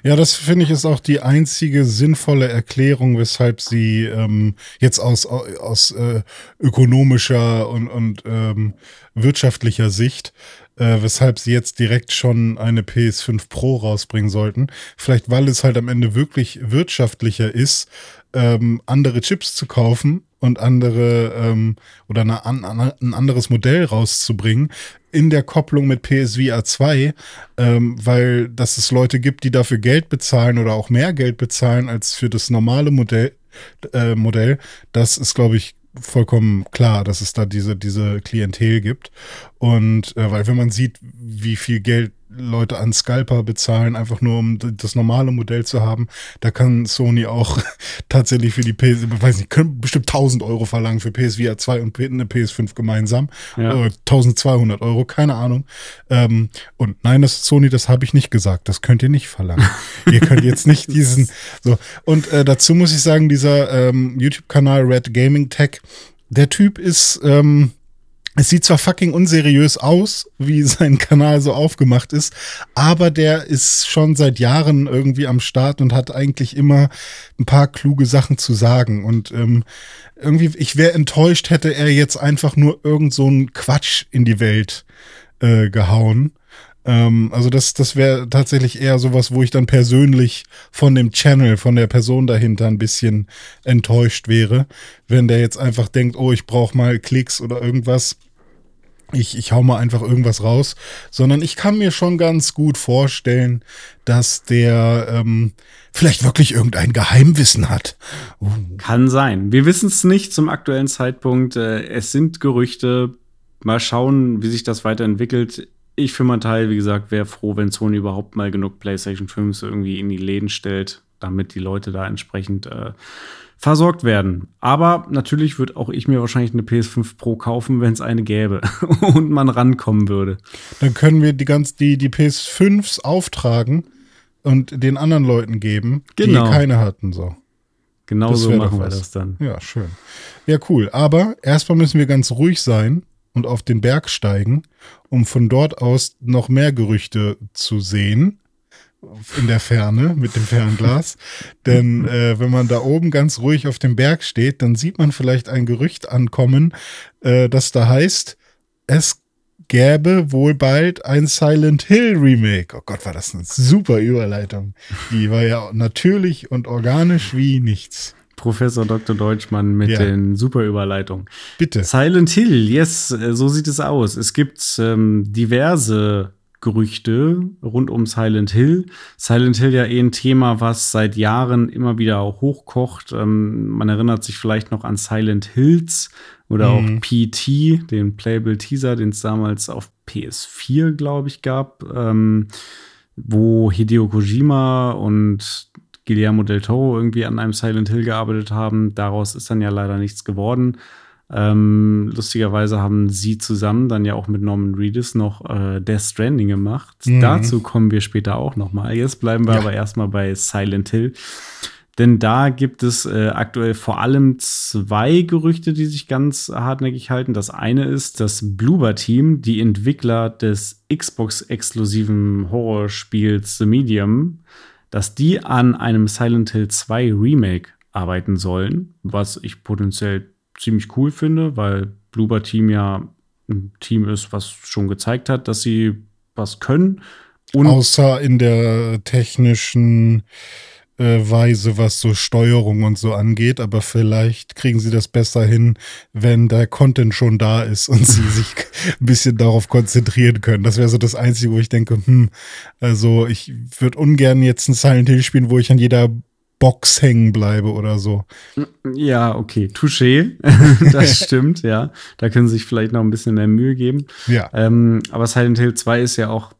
Ja, das finde ich ist auch die einzige sinnvolle Erklärung, weshalb sie ähm, jetzt aus, aus äh, ökonomischer und, und ähm, wirtschaftlicher Sicht, äh, weshalb sie jetzt direkt schon eine PS5 Pro rausbringen sollten. Vielleicht, weil es halt am Ende wirklich wirtschaftlicher ist, ähm, andere Chips zu kaufen und andere ähm, oder eine, an, ein anderes Modell rauszubringen in der Kopplung mit PSVR 2, ähm, weil dass es Leute gibt, die dafür Geld bezahlen oder auch mehr Geld bezahlen als für das normale Modell. Äh, Modell. Das ist, glaube ich, vollkommen klar, dass es da diese, diese Klientel gibt. Und äh, weil wenn man sieht, wie viel Geld Leute an Scalper bezahlen, einfach nur um das normale Modell zu haben, da kann Sony auch tatsächlich für die PS, ich weiß nicht, können bestimmt 1000 Euro verlangen für PSVR 2 und eine PS5 gemeinsam. Ja. Äh, 1200 Euro, keine Ahnung. Ähm, und nein, das Sony, das habe ich nicht gesagt. Das könnt ihr nicht verlangen. ihr könnt jetzt nicht diesen, so. Und äh, dazu muss ich sagen, dieser ähm, YouTube-Kanal Red Gaming Tech, der Typ ist, ähm, es sieht zwar fucking unseriös aus, wie sein Kanal so aufgemacht ist, aber der ist schon seit Jahren irgendwie am Start und hat eigentlich immer ein paar kluge Sachen zu sagen. Und ähm, irgendwie, ich wäre enttäuscht, hätte er jetzt einfach nur irgend so einen Quatsch in die Welt äh, gehauen. Ähm, also das, das wäre tatsächlich eher sowas, wo ich dann persönlich von dem Channel, von der Person dahinter ein bisschen enttäuscht wäre, wenn der jetzt einfach denkt, oh, ich brauche mal Klicks oder irgendwas. Ich, ich hau mal einfach irgendwas raus, sondern ich kann mir schon ganz gut vorstellen, dass der ähm, vielleicht wirklich irgendein Geheimwissen hat. Uh. Kann sein. Wir wissen es nicht zum aktuellen Zeitpunkt. Äh, Es sind Gerüchte. Mal schauen, wie sich das weiterentwickelt. Ich für meinen Teil, wie gesagt, wäre froh, wenn Sony überhaupt mal genug PlayStation 5 irgendwie in die Läden stellt, damit die Leute da entsprechend äh, versorgt werden. Aber natürlich würde auch ich mir wahrscheinlich eine PS5 Pro kaufen, wenn es eine gäbe und man rankommen würde. Dann können wir die ganz die die PS5s auftragen und den anderen Leuten geben, Genau. die keine hatten so. Genau Das so machen wir das dann. Ja, schön. Ja, cool. Aber erstmal müssen wir ganz ruhig sein und auf den Berg steigen, um von dort aus noch mehr Gerüchte zu sehen. in der Ferne mit dem Fernglas. Denn äh, wenn man da oben ganz ruhig auf dem Berg steht, dann sieht man vielleicht ein Gerücht ankommen, äh, das da heißt, es gäbe wohl bald ein Silent Hill Remake. Oh Gott, war das eine super Überleitung. Die war ja natürlich und organisch wie nichts. Professor Dr. Deutschmann mit ja. den super Überleitungen. Bitte. Silent Hill, yes, äh, so sieht es aus. Es gibt ähm, diverse Gerüchte rund um Silent Hill. Silent Hill ja eh ein Thema, was seit Jahren immer wieder hochkocht. Ähm, man erinnert sich vielleicht noch an Silent Hills oder mhm. auch PT, den Playable Teaser, den es damals auf PS4, glaube ich, gab, ähm, wo Hideo Kojima und Guillermo del Toro irgendwie an einem Silent Hill gearbeitet haben. Daraus ist dann ja leider nichts geworden. Ähm, lustigerweise haben sie zusammen dann ja auch mit Norman Reedus noch äh, Death Stranding gemacht. Mhm. Dazu kommen wir später auch noch mal. Jetzt bleiben wir ja. aber erstmal bei Silent Hill. Denn da gibt es äh, aktuell vor allem zwei Gerüchte, die sich ganz hartnäckig halten. Das eine ist, dass Bloober-Team, die Entwickler des Xbox-exklusiven Horrorspiels The Medium, dass die an einem Silent Hill 2 Remake arbeiten sollen, was ich potenziell ziemlich cool finde, weil Bloober-Team ja ein Team ist, was schon gezeigt hat, dass sie was können. Und Außer in der technischen Weise, was so Steuerung und so angeht, aber vielleicht kriegen sie das besser hin, wenn der Content schon da ist und sie sich ein bisschen darauf konzentrieren können. Das wäre so das Einzige, wo ich denke, hm, also ich würde ungern jetzt ein Silent Hill spielen, wo ich an jeder Box hängen bleibe oder so. Ja, okay, touché. das stimmt, ja. Da können sie sich vielleicht noch ein bisschen mehr Mühe geben. Ja. Ähm, aber Silent Hill 2 ist ja auch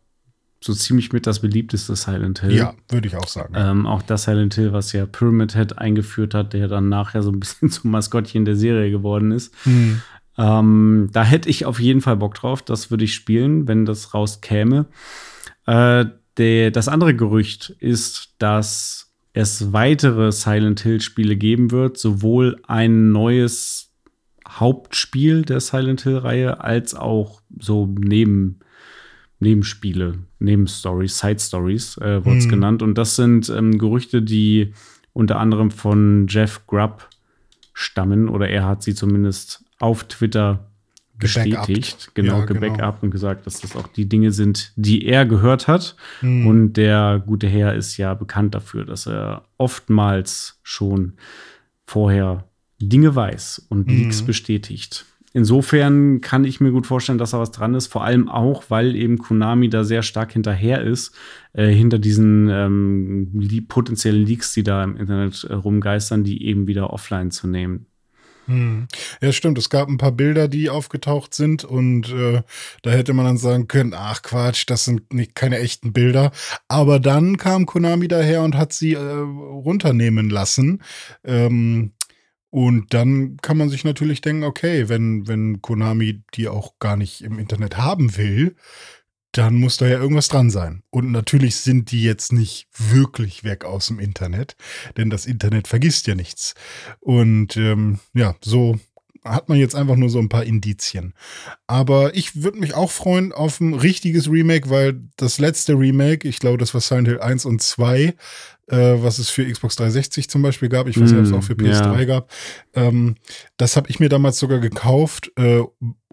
so ziemlich mit das beliebteste Silent Hill. Ja, würde ich auch sagen. Ähm, auch das Silent Hill, was ja Pyramid Head eingeführt hat, der dann nachher so ein bisschen zum Maskottchen der Serie geworden ist. Hm. Ähm, da hätte ich auf jeden Fall Bock drauf. Das würde ich spielen, wenn das rauskäme. Äh, der, das andere Gerücht ist, dass es weitere Silent Hill-Spiele geben wird, sowohl ein neues Hauptspiel der Silent Hill-Reihe als auch so neben Nebenspiele, Nebenstories, Side Stories äh, wurde es mhm. genannt. Und das sind ähm, Gerüchte, die unter anderem von Jeff Grubb stammen, oder er hat sie zumindest auf Twitter bestätigt, genau, ja, gebackupt genau. und gesagt, dass das auch die Dinge sind, die er gehört hat. Mhm. Und der gute Herr ist ja bekannt dafür, dass er oftmals schon vorher Dinge weiß und mhm. Leaks bestätigt. Insofern kann ich mir gut vorstellen, dass da was dran ist, vor allem auch, weil eben Konami da sehr stark hinterher ist, äh, hinter diesen ähm, potenziellen Leaks, die da im Internet äh, rumgeistern, die eben wieder offline zu nehmen. Hm. Ja, stimmt. Es gab ein paar Bilder, die aufgetaucht sind und äh, da hätte man dann sagen können, ach Quatsch, das sind nicht, keine echten Bilder. Aber dann kam Konami daher und hat sie äh, runternehmen lassen. Ähm, und dann kann man sich natürlich denken, okay, wenn, wenn Konami die auch gar nicht im Internet haben will, dann muss da ja irgendwas dran sein. Und natürlich sind die jetzt nicht wirklich weg aus dem Internet, denn das Internet vergisst ja nichts. Und ähm, ja, so hat man jetzt einfach nur so ein paar Indizien. Aber ich würde mich auch freuen auf ein richtiges Remake, weil das letzte Remake, ich glaube, das war Silent Hill 1 und 2, äh, was es für Xbox 360 zum Beispiel gab. Ich weiß nicht, ob es auch für PS3 ja. gab. Ähm, das habe ich mir damals sogar gekauft, äh,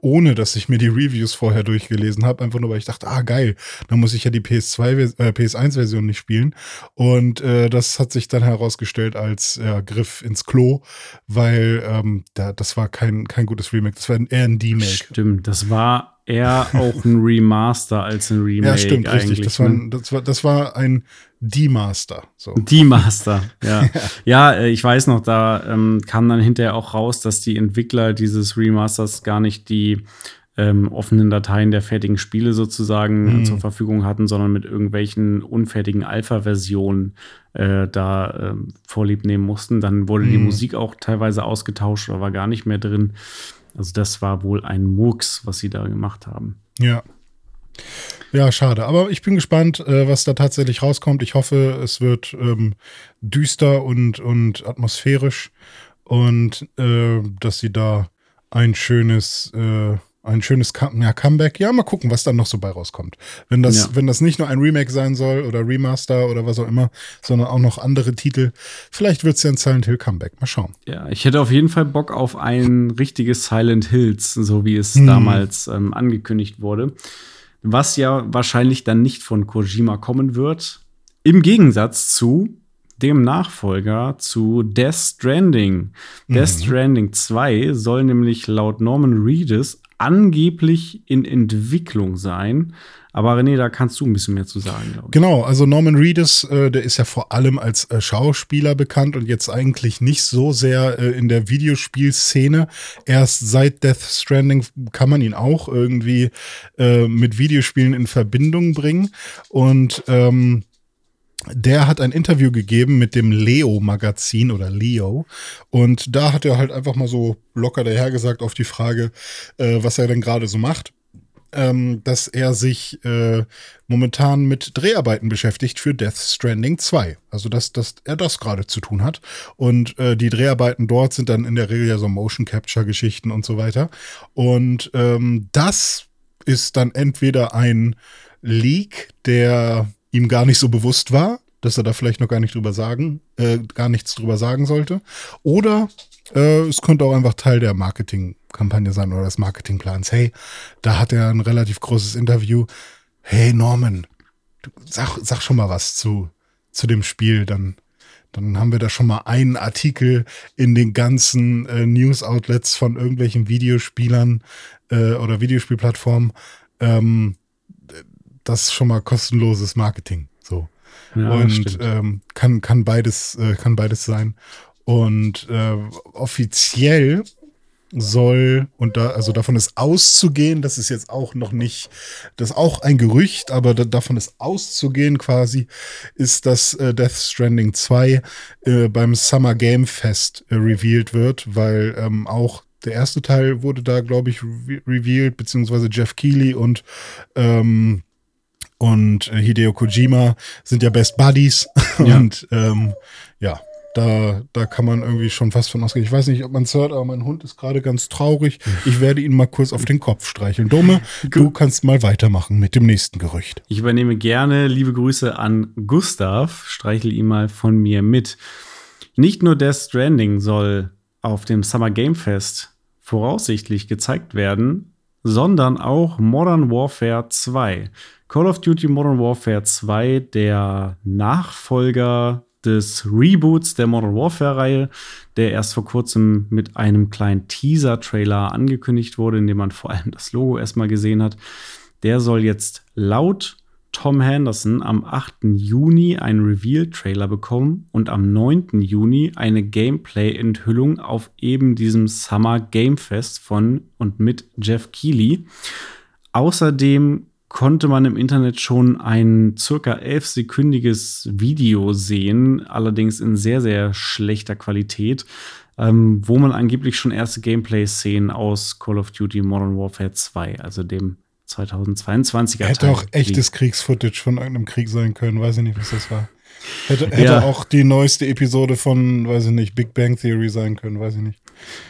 ohne dass ich mir die Reviews vorher durchgelesen habe. Einfach nur, weil ich dachte, ah, geil, dann muss ich ja die PS2, äh, PS1-Version nicht spielen. Und äh, das hat sich dann herausgestellt als Griff ins Klo, weil ähm, da, das war kein, kein gutes Remake, das war eher ein D-Make. Stimmt, das war eher auch ein Remaster als ein Remake. Ja, stimmt, richtig. Das war, ein, das war, das war ein D-Master. So. D-Master, ja. ja, äh, ich weiß noch, da ähm, kam dann hinterher auch raus, dass die Entwickler dieses Remasters gar nicht die ähm, offenen Dateien der fertigen Spiele sozusagen mhm. zur Verfügung hatten, sondern mit irgendwelchen unfertigen Alpha-Versionen äh, da äh, vorlieb nehmen mussten. Dann wurde mhm. die Musik auch teilweise ausgetauscht oder war gar nicht mehr drin. Also das war wohl ein Murks, was sie da gemacht haben. Ja. Ja, schade. Aber ich bin gespannt, äh, was da tatsächlich rauskommt. Ich hoffe, es wird ähm, düster und, und atmosphärisch und äh, dass sie da ein schönes, äh, ein schönes Comeback. Ja, mal gucken, was dann noch so bei rauskommt. Wenn das, ja. wenn das nicht nur ein Remake sein soll oder Remaster oder was auch immer, sondern auch noch andere Titel, vielleicht wird es ja ein Silent Hill Comeback. Mal schauen. Ja, ich hätte auf jeden Fall Bock auf ein richtiges Silent Hills, so wie es hm. damals ähm, angekündigt wurde. Was ja wahrscheinlich dann nicht von Kojima kommen wird. Im Gegensatz zu dem Nachfolger zu Death Stranding. Mhm. Death Stranding 2 soll nämlich laut Norman Reedus angeblich in Entwicklung sein. Aber René, da kannst du ein bisschen mehr zu sagen. Genau, also Norman Reedus, äh, der ist ja vor allem als äh, Schauspieler bekannt und jetzt eigentlich nicht so sehr äh, in der Videospielszene. Erst seit Death Stranding kann man ihn auch irgendwie äh, mit Videospielen in Verbindung bringen. Und ähm, der hat ein Interview gegeben mit dem Leo-Magazin oder Leo. Und da hat er halt einfach mal so locker dahergesagt auf die Frage, äh, was er denn gerade so macht. Ähm, dass er sich äh, momentan mit Dreharbeiten beschäftigt für Death Stranding 2. Also, dass, dass er das gerade zu tun hat. Und äh, die Dreharbeiten dort sind dann in der Regel ja so Motion Capture-Geschichten und so weiter. Und ähm, das ist dann entweder ein Leak, der ihm gar nicht so bewusst war, dass er da vielleicht noch gar nicht drüber sagen, äh, gar nichts drüber sagen sollte. Oder äh, es könnte auch einfach Teil der Marketingkampagne sein oder des Marketingplans. Hey, da hat er ein relativ großes Interview. Hey Norman, sag, sag schon mal was zu, zu dem Spiel, dann, dann haben wir da schon mal einen Artikel in den ganzen äh, News-Outlets von irgendwelchen Videospielern äh, oder Videospielplattformen. Ähm, das ist schon mal kostenloses Marketing. So. Ja, und ähm, kann, kann beides, äh, kann beides sein. Und äh, offiziell soll, und da, also davon ist auszugehen, das ist jetzt auch noch nicht, das ist auch ein Gerücht, aber da, davon ist auszugehen quasi, ist, dass äh, Death Stranding 2 äh, beim Summer Game Fest äh, revealed wird, weil ähm, auch der erste Teil wurde da, glaube ich, re revealed, beziehungsweise Jeff Keighley und ähm, und äh, Hideo Kojima sind ja Best Buddies. Ja. Und ähm, ja, da, da kann man irgendwie schon fast von ausgehen. Ich weiß nicht, ob man es hört, aber mein Hund ist gerade ganz traurig. Ich werde ihn mal kurz auf den Kopf streicheln. Dome, du kannst mal weitermachen mit dem nächsten Gerücht. Ich übernehme gerne liebe Grüße an Gustav. Streichel ihn mal von mir mit. Nicht nur Death Stranding soll auf dem Summer Game Fest voraussichtlich gezeigt werden, sondern auch Modern Warfare 2. Call of Duty Modern Warfare 2, der Nachfolger des Reboots der Modern Warfare-Reihe, der erst vor kurzem mit einem kleinen Teaser-Trailer angekündigt wurde, in dem man vor allem das Logo erstmal gesehen hat. Der soll jetzt laut Tom Henderson am 8. Juni einen Reveal-Trailer bekommen und am 9. Juni eine Gameplay-Enthüllung auf eben diesem Summer Game Fest von und mit Jeff Keighley. Außerdem konnte man im Internet schon ein circa elfsekündiges Video sehen, allerdings in sehr, sehr schlechter Qualität, ähm, wo man angeblich schon erste Gameplay-Szenen aus Call of Duty Modern Warfare 2, also dem 2022er Hätte Teil auch echtes Kriegsfootage von irgendeinem Krieg sein können, weiß ich nicht, was das war. Hätte, hätte ja. auch die neueste Episode von, weiß ich nicht, Big Bang Theory sein können, weiß ich nicht.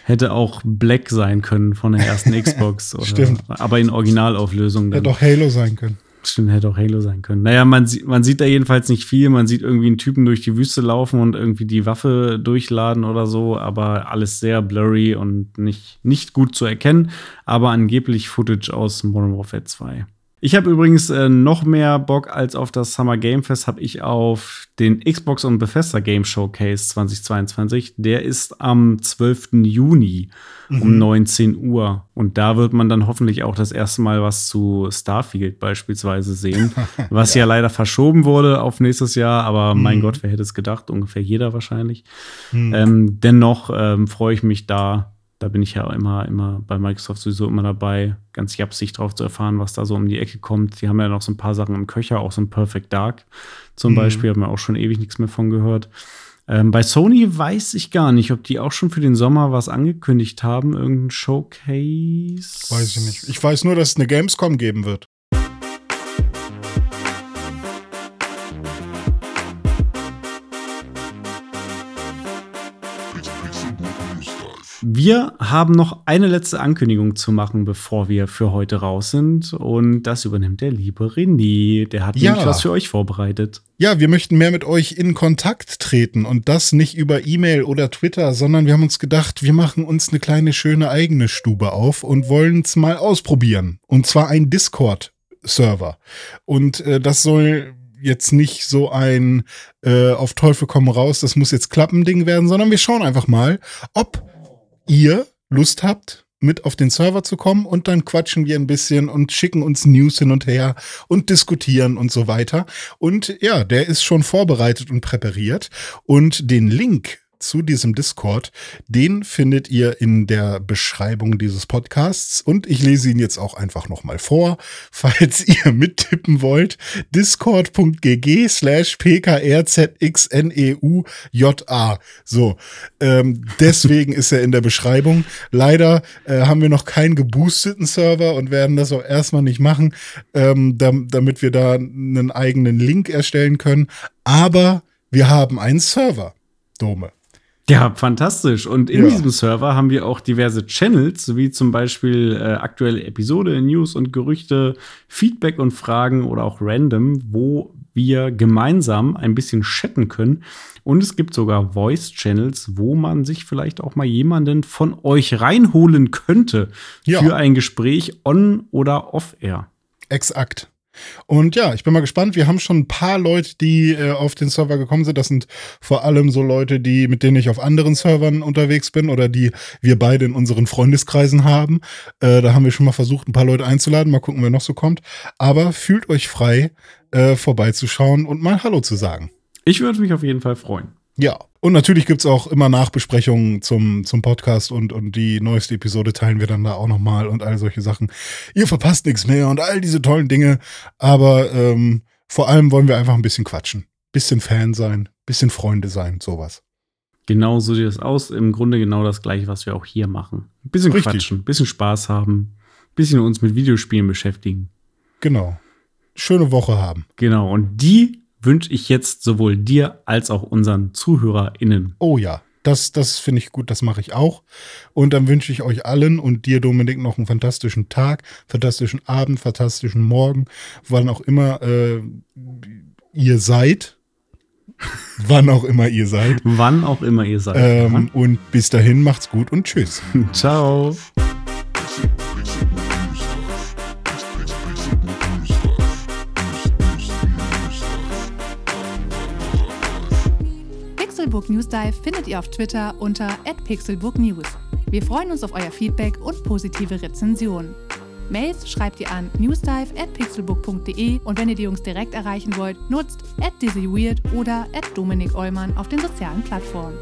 Hätte auch Black sein können von der ersten Xbox. Oder, Stimmt. Aber in Originalauflösung. Dann. Hätte auch Halo sein können. Stimmt, hätte auch Halo sein können. Naja, man, sieht, man sieht da jedenfalls nicht viel. Man sieht irgendwie einen Typen durch die Wüste laufen und irgendwie die Waffe durchladen oder so, aber alles sehr blurry und nicht, nicht gut zu erkennen. Aber angeblich Footage aus Modern Warfare 2. Ich habe übrigens äh, noch mehr Bock als auf das Summer Game Fest, habe ich auf den Xbox und Bethesda Game Showcase 2022. Der ist am 12. Juni mhm. um 19 Uhr. Und da wird man dann hoffentlich auch das erste Mal was zu Starfield beispielsweise sehen, was ja. ja. leider verschoben wurde auf nächstes Jahr. Aber mhm. mein Gott, wer hätte es gedacht? Ungefähr jeder wahrscheinlich. Mhm. Ähm, dennoch ähm, freue ich mich da da bin ich ja immer, immer bei Microsoft sowieso immer dabei, ganz japsig drauf zu erfahren, was da so um die Ecke kommt. Die haben ja noch so ein paar Sachen im Köcher, auch so ein Perfect Dark zum mhm. Beispiel, haben wir auch schon ewig nichts mehr von gehört. Ähm, bei Sony weiß ich gar nicht, ob die auch schon für den Sommer was angekündigt haben, irgendein Showcase. Weiß ich nicht. Ich weiß nur, dass es eine Gamescom geben wird. Wir haben noch eine letzte Ankündigung zu machen, bevor wir für heute raus sind. Und das übernimmt der liebe René. Der hat ja. nämlich was für euch vorbereitet. Ja, wir möchten mehr mit euch in Kontakt treten und das nicht über E-Mail oder Twitter, sondern wir haben uns gedacht, wir machen uns eine kleine schöne eigene Stube auf und wollen es mal ausprobieren. Und zwar ein Discord-Server. Und äh, das soll jetzt nicht so ein äh, auf Teufel komm raus, das muss jetzt klappen Ding werden, sondern wir schauen einfach mal, ob ihr Lust habt, mit auf den Server zu kommen und dann quatschen wir ein bisschen und schicken uns News hin und her und diskutieren und so weiter. Und ja, der ist schon vorbereitet und präpariert und den Link zu diesem Discord. Den findet ihr in der Beschreibung dieses Podcasts und ich lese ihn jetzt auch einfach nochmal vor, falls ihr mittippen wollt. discord.gg slash pkrzxneuja. So, ähm, deswegen ist er in der Beschreibung. Leider äh, haben wir noch keinen geboosteten Server und werden das auch erstmal nicht machen, ähm, damit wir da einen eigenen Link erstellen können. Aber wir haben einen Server. Dome. Ja, fantastisch. Und in ja. diesem Server haben wir auch diverse Channels, wie zum Beispiel äh, aktuelle Episode, News und Gerüchte, Feedback und Fragen oder auch random, wo wir gemeinsam ein bisschen chatten können. Und es gibt sogar Voice-Channels, wo man sich vielleicht auch mal jemanden von euch reinholen könnte ja. für ein Gespräch on oder off-air. Exakt. Und ja, ich bin mal gespannt. Wir haben schon ein paar Leute, die äh, auf den Server gekommen sind. Das sind vor allem so Leute, die, mit denen ich auf anderen Servern unterwegs bin oder die wir beide in unseren Freundeskreisen haben. Äh, da haben wir schon mal versucht, ein paar Leute einzuladen. Mal gucken, wer noch so kommt. Aber fühlt euch frei, äh, vorbeizuschauen und mal Hallo zu sagen. Ich würde mich auf jeden Fall freuen. Ja, und natürlich gibt es auch immer Nachbesprechungen zum, zum Podcast und, und die neueste Episode teilen wir dann da auch nochmal und all solche Sachen. Ihr verpasst nichts mehr und all diese tollen Dinge. Aber ähm, vor allem wollen wir einfach ein bisschen quatschen. Bisschen Fan sein, bisschen Freunde sein, sowas. Genau so sieht es aus. Im Grunde genau das gleiche, was wir auch hier machen. Ein bisschen Richtig. quatschen, ein bisschen Spaß haben, ein bisschen uns mit Videospielen beschäftigen. Genau. Schöne Woche haben. Genau. Und die wünsche ich jetzt sowohl dir als auch unseren ZuhörerInnen. Oh ja, das, das finde ich gut, das mache ich auch. Und dann wünsche ich euch allen und dir, Dominik, noch einen fantastischen Tag, fantastischen Abend, fantastischen Morgen, wann auch immer äh, ihr seid. wann auch immer ihr seid. Wann auch immer ihr seid. Ähm, und bis dahin macht's gut und tschüss. Ciao. Pixelburg News Dive findet ihr auf Twitter unter @pixelburgnews. Wir freuen uns auf euer Feedback und positive Rezensionen. Mails schreibt ihr an newsdive@pixelbook.de und wenn ihr die Jungs direkt erreichen wollt, nutzt @dizzyweird oder @dominik auf den sozialen Plattformen.